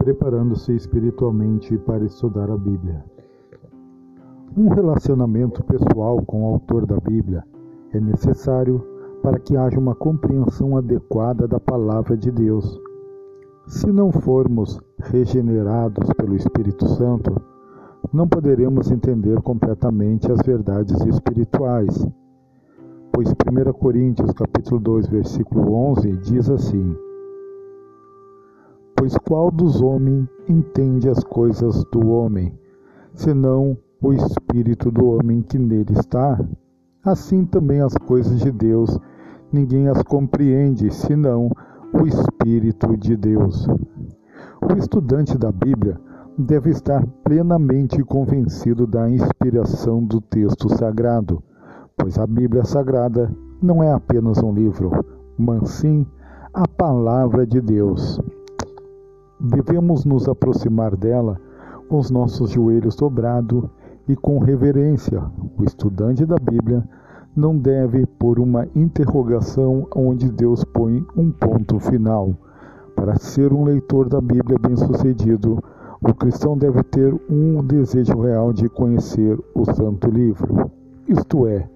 preparando-se espiritualmente para estudar a Bíblia. Um relacionamento pessoal com o autor da Bíblia é necessário para que haja uma compreensão adequada da palavra de Deus. Se não formos regenerados pelo Espírito Santo, não poderemos entender completamente as verdades espirituais. Pois 1 Coríntios capítulo 2, versículo 11 diz assim: Pois qual dos homens entende as coisas do homem, senão o espírito do homem que nele está? Assim também as coisas de Deus, ninguém as compreende, senão o espírito de Deus. O estudante da Bíblia deve estar plenamente convencido da inspiração do texto sagrado, pois a Bíblia Sagrada não é apenas um livro, mas sim a palavra de Deus. Devemos nos aproximar dela com os nossos joelhos dobrados e com reverência. O estudante da Bíblia não deve pôr uma interrogação onde Deus põe um ponto final. Para ser um leitor da Bíblia bem-sucedido, o cristão deve ter um desejo real de conhecer o Santo Livro. Isto é,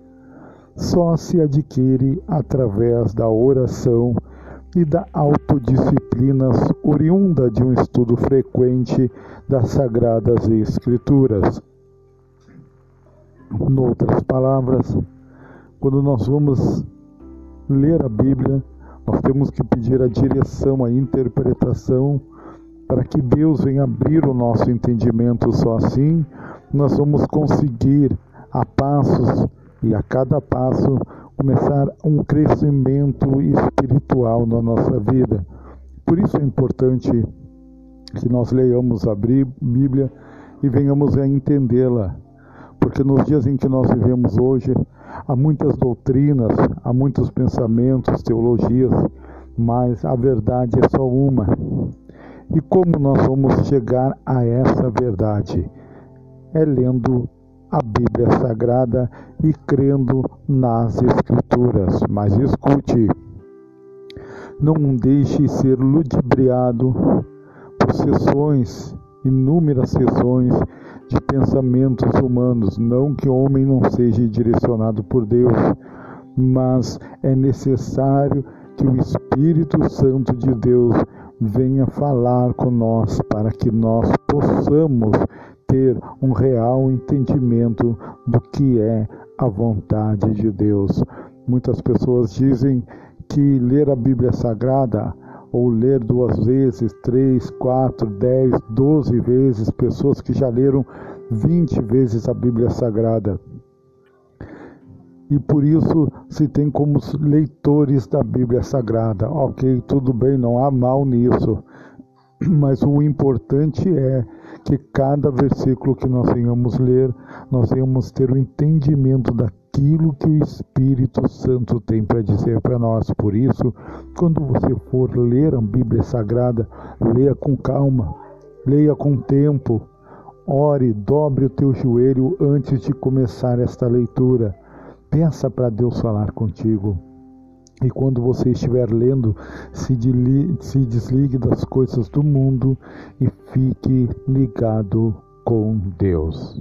só se adquire através da oração e da autodisciplina oriunda de um estudo frequente das Sagradas Escrituras. Noutras palavras, quando nós vamos ler a Bíblia, nós temos que pedir a direção, a interpretação, para que Deus venha abrir o nosso entendimento. Só assim nós vamos conseguir, a passos e a cada passo, começar um crescimento espiritual na nossa vida. Por isso é importante que nós leiamos a Bíblia e venhamos a entendê-la, porque nos dias em que nós vivemos hoje, há muitas doutrinas, há muitos pensamentos, teologias, mas a verdade é só uma. E como nós vamos chegar a essa verdade? É lendo a Bíblia Sagrada e crendo nas Escrituras. Mas escute, não deixe ser ludibriado por sessões, inúmeras sessões de pensamentos humanos. Não que o homem não seja direcionado por Deus, mas é necessário que o Espírito Santo de Deus venha falar com nós para que nós possamos ter um real entendimento do que é a vontade de Deus. Muitas pessoas dizem que ler a Bíblia Sagrada ou ler duas vezes, três, quatro, dez, doze vezes, pessoas que já leram vinte vezes a Bíblia Sagrada. E por isso se tem como leitores da Bíblia Sagrada. Ok, tudo bem, não há mal nisso. Mas o importante é que cada versículo que nós venhamos ler, nós venhamos ter o entendimento daquilo que o Espírito Santo tem para dizer para nós. Por isso, quando você for ler a Bíblia Sagrada, leia com calma, leia com tempo, ore, dobre o teu joelho antes de começar esta leitura. Peça para Deus falar contigo. E quando você estiver lendo, se, desligue das coisas do mundo e fique ligado com Deus.